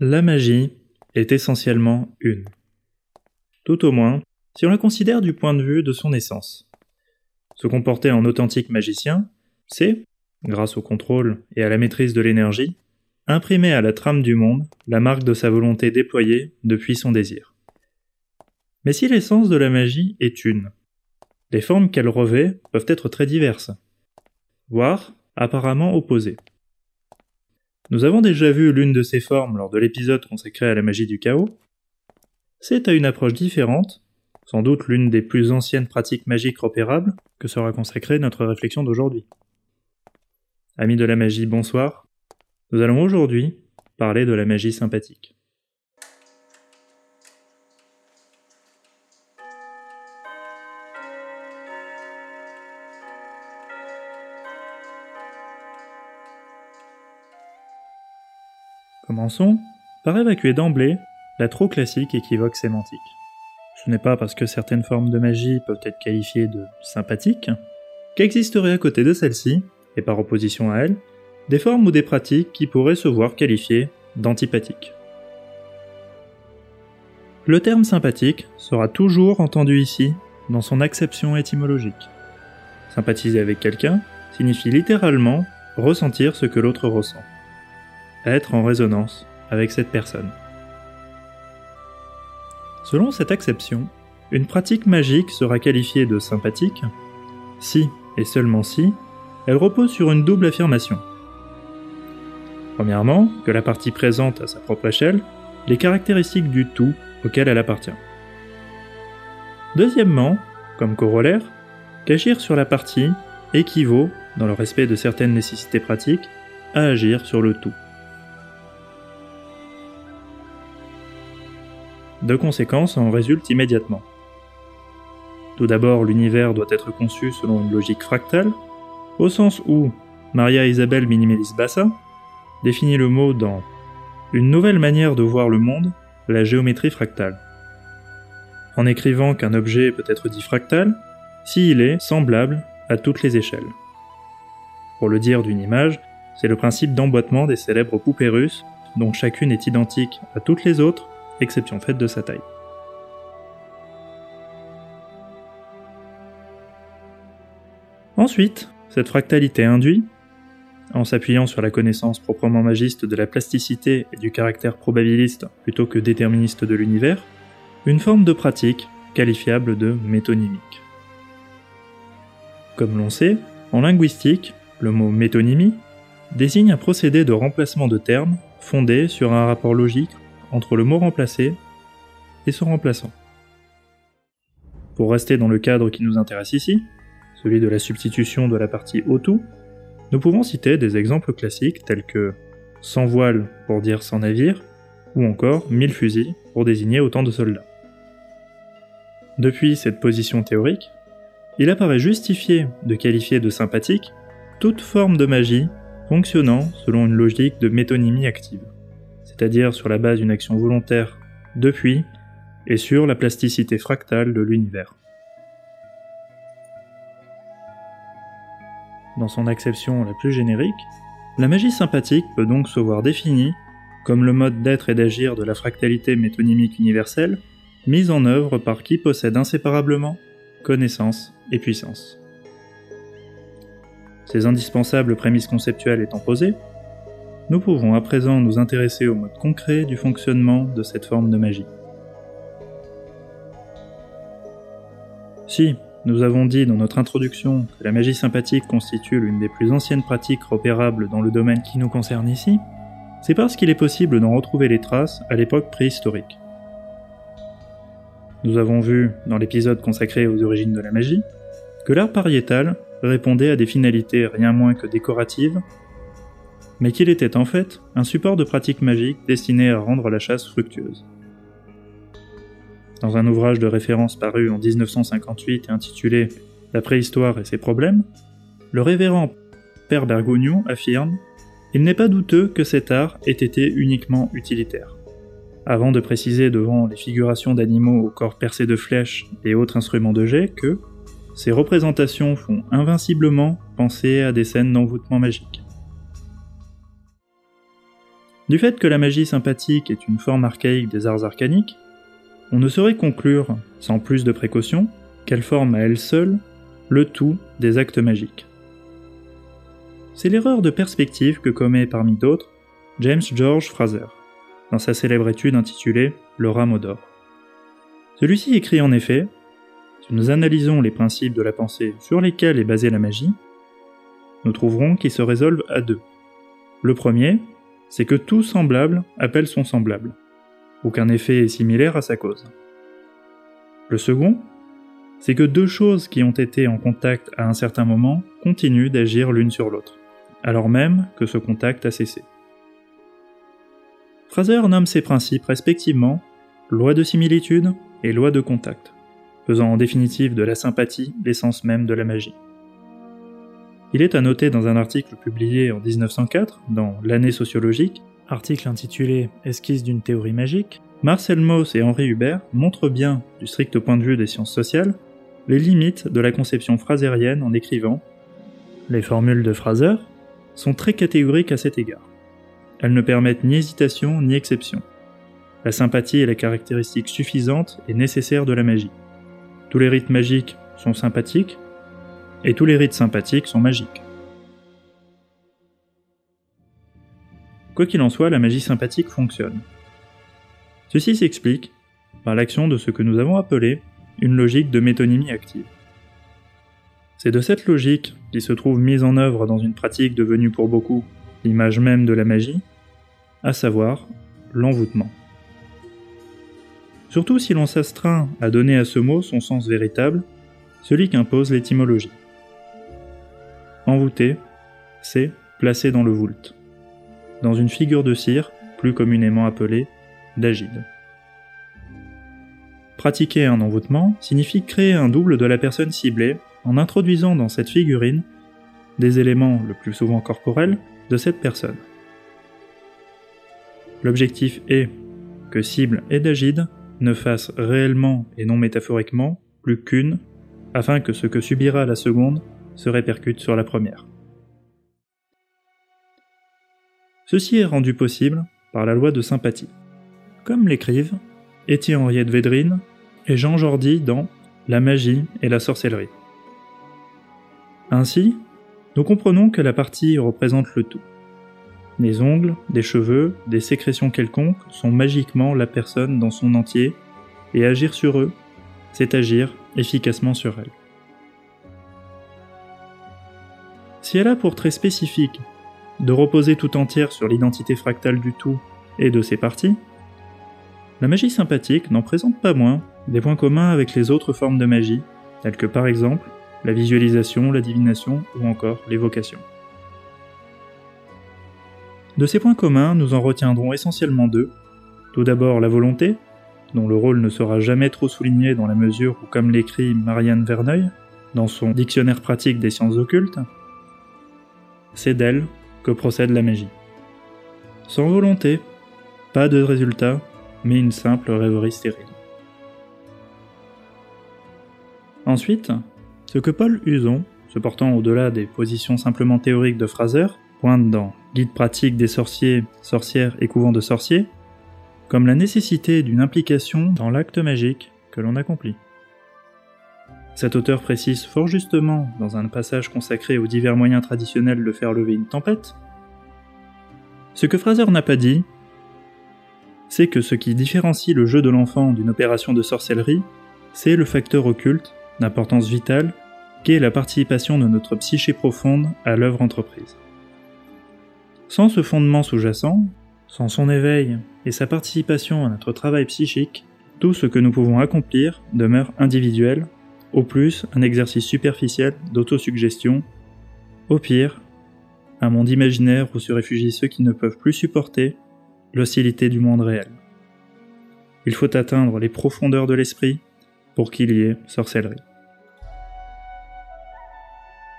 La magie est essentiellement une. Tout au moins, si on la considère du point de vue de son essence. Se comporter en authentique magicien, c'est, grâce au contrôle et à la maîtrise de l'énergie, imprimer à la trame du monde la marque de sa volonté déployée depuis son désir. Mais si l'essence de la magie est une, les formes qu'elle revêt peuvent être très diverses, voire apparemment opposées. Nous avons déjà vu l'une de ces formes lors de l'épisode consacré à la magie du chaos. C'est à une approche différente, sans doute l'une des plus anciennes pratiques magiques repérables, que sera consacrée notre réflexion d'aujourd'hui. Amis de la magie, bonsoir. Nous allons aujourd'hui parler de la magie sympathique. Commençons par évacuer d'emblée la trop classique équivoque sémantique. Ce n'est pas parce que certaines formes de magie peuvent être qualifiées de sympathiques qu'existeraient à côté de celles-ci, et par opposition à elles, des formes ou des pratiques qui pourraient se voir qualifiées d'antipathiques. Le terme sympathique sera toujours entendu ici dans son acception étymologique. Sympathiser avec quelqu'un signifie littéralement ressentir ce que l'autre ressent être en résonance avec cette personne. Selon cette acception, une pratique magique sera qualifiée de sympathique si, et seulement si, elle repose sur une double affirmation. Premièrement, que la partie présente à sa propre échelle les caractéristiques du tout auquel elle appartient. Deuxièmement, comme corollaire, qu'agir sur la partie équivaut, dans le respect de certaines nécessités pratiques, à agir sur le tout. Deux conséquences en résultent immédiatement. Tout d'abord, l'univers doit être conçu selon une logique fractale, au sens où Maria Isabelle Minimelis Bassa définit le mot dans Une nouvelle manière de voir le monde, la géométrie fractale. En écrivant qu'un objet peut être dit fractal s'il est semblable à toutes les échelles. Pour le dire d'une image, c'est le principe d'emboîtement des célèbres poupées russes, dont chacune est identique à toutes les autres exception faite de sa taille. Ensuite, cette fractalité induit, en s'appuyant sur la connaissance proprement magiste de la plasticité et du caractère probabiliste plutôt que déterministe de l'univers, une forme de pratique qualifiable de métonymique. Comme l'on sait, en linguistique, le mot métonymie désigne un procédé de remplacement de termes fondé sur un rapport logique entre le mot remplacé et son remplaçant. Pour rester dans le cadre qui nous intéresse ici, celui de la substitution de la partie au tout, nous pouvons citer des exemples classiques tels que sans voile pour dire sans navire, ou encore mille fusils pour désigner autant de soldats. Depuis cette position théorique, il apparaît justifié de qualifier de sympathique toute forme de magie fonctionnant selon une logique de métonymie active c'est-à-dire sur la base d'une action volontaire depuis, et sur la plasticité fractale de l'univers. Dans son acception la plus générique, la magie sympathique peut donc se voir définie comme le mode d'être et d'agir de la fractalité métonymique universelle, mise en œuvre par qui possède inséparablement connaissance et puissance. Ces indispensables prémices conceptuelles étant posées, nous pouvons à présent nous intéresser au mode concret du fonctionnement de cette forme de magie. Si, nous avons dit dans notre introduction que la magie sympathique constitue l'une des plus anciennes pratiques repérables dans le domaine qui nous concerne ici, c'est parce qu'il est possible d'en retrouver les traces à l'époque préhistorique. Nous avons vu, dans l'épisode consacré aux origines de la magie, que l'art pariétal répondait à des finalités rien moins que décoratives mais qu'il était en fait un support de pratique magique destiné à rendre la chasse fructueuse. Dans un ouvrage de référence paru en 1958 et intitulé La préhistoire et ses problèmes, le révérend Père Bergognon affirme Il n'est pas douteux que cet art ait été uniquement utilitaire. Avant de préciser devant les figurations d'animaux au corps percé de flèches et autres instruments de jet que ces représentations font invinciblement penser à des scènes d'envoûtement magique. Du fait que la magie sympathique est une forme archaïque des arts arcaniques, on ne saurait conclure, sans plus de précaution, qu'elle forme à elle seule le tout des actes magiques. C'est l'erreur de perspective que commet parmi d'autres James George Fraser, dans sa célèbre étude intitulée Le rameau d'or. Celui-ci écrit en effet Si nous analysons les principes de la pensée sur lesquels est basée la magie, nous trouverons qu'ils se résolvent à deux. Le premier, c'est que tout semblable appelle son semblable, ou qu'un effet est similaire à sa cause. Le second, c'est que deux choses qui ont été en contact à un certain moment continuent d'agir l'une sur l'autre, alors même que ce contact a cessé. Fraser nomme ces principes respectivement loi de similitude et loi de contact, faisant en définitive de la sympathie l'essence même de la magie. Il est à noter dans un article publié en 1904 dans L'année sociologique, article intitulé Esquisse d'une théorie magique, Marcel Mauss et Henri Hubert montrent bien, du strict point de vue des sciences sociales, les limites de la conception frasérienne en écrivant Les formules de Fraser sont très catégoriques à cet égard. Elles ne permettent ni hésitation ni exception. La sympathie est la caractéristique suffisante et nécessaire de la magie. Tous les rites magiques sont sympathiques, et tous les rites sympathiques sont magiques. Quoi qu'il en soit, la magie sympathique fonctionne. Ceci s'explique par l'action de ce que nous avons appelé une logique de métonymie active. C'est de cette logique qui se trouve mise en œuvre dans une pratique devenue pour beaucoup l'image même de la magie, à savoir l'envoûtement. Surtout si l'on s'astreint à donner à ce mot son sens véritable, celui qu'impose l'étymologie. Envoûter, c'est placer dans le voult, dans une figure de cire, plus communément appelée d'agide. Pratiquer un envoûtement signifie créer un double de la personne ciblée en introduisant dans cette figurine des éléments le plus souvent corporels de cette personne. L'objectif est que cible et d'agide ne fassent réellement et non métaphoriquement plus qu'une, afin que ce que subira la seconde se répercute sur la première. Ceci est rendu possible par la loi de sympathie. Comme l'écrivent Étienne Henriette Védrine et Jean Jordi dans La magie et la sorcellerie. Ainsi, nous comprenons que la partie représente le tout. Les ongles, des cheveux, des sécrétions quelconques sont magiquement la personne dans son entier, et agir sur eux, c'est agir efficacement sur elle. Si elle a pour trait spécifique de reposer tout entière sur l'identité fractale du tout et de ses parties, la magie sympathique n'en présente pas moins des points communs avec les autres formes de magie, telles que par exemple la visualisation, la divination ou encore l'évocation. De ces points communs, nous en retiendrons essentiellement deux. Tout d'abord la volonté, dont le rôle ne sera jamais trop souligné dans la mesure où, comme l'écrit Marianne Verneuil, dans son Dictionnaire pratique des sciences occultes, c'est d'elle que procède la magie. Sans volonté, pas de résultat, mais une simple rêverie stérile. Ensuite, ce que Paul Huson, se portant au-delà des positions simplement théoriques de Fraser, pointe dans Guide pratique des sorciers, sorcières et couvents de sorciers, comme la nécessité d'une implication dans l'acte magique que l'on accomplit. Cet auteur précise fort justement, dans un passage consacré aux divers moyens traditionnels de faire lever une tempête, ce que Fraser n'a pas dit, c'est que ce qui différencie le jeu de l'enfant d'une opération de sorcellerie, c'est le facteur occulte, d'importance vitale, qu'est la participation de notre psyché profonde à l'œuvre entreprise. Sans ce fondement sous-jacent, sans son éveil et sa participation à notre travail psychique, tout ce que nous pouvons accomplir demeure individuel, au plus un exercice superficiel d'autosuggestion, au pire, un monde imaginaire où se réfugient ceux qui ne peuvent plus supporter l'hostilité du monde réel. Il faut atteindre les profondeurs de l'esprit pour qu'il y ait sorcellerie.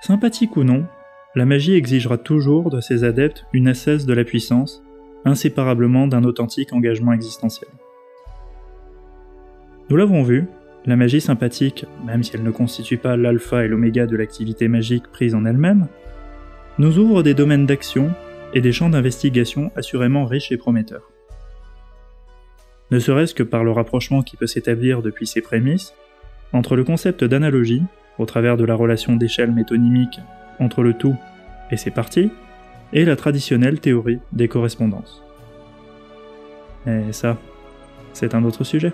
Sympathique ou non, la magie exigera toujours de ses adeptes une ascèse de la puissance, inséparablement d'un authentique engagement existentiel. Nous l'avons vu, la magie sympathique, même si elle ne constitue pas l'alpha et l'oméga de l'activité magique prise en elle-même, nous ouvre des domaines d'action et des champs d'investigation assurément riches et prometteurs. Ne serait-ce que par le rapprochement qui peut s'établir depuis ses prémices entre le concept d'analogie, au travers de la relation d'échelle métonymique entre le tout et ses parties, et la traditionnelle théorie des correspondances. Mais ça, c'est un autre sujet.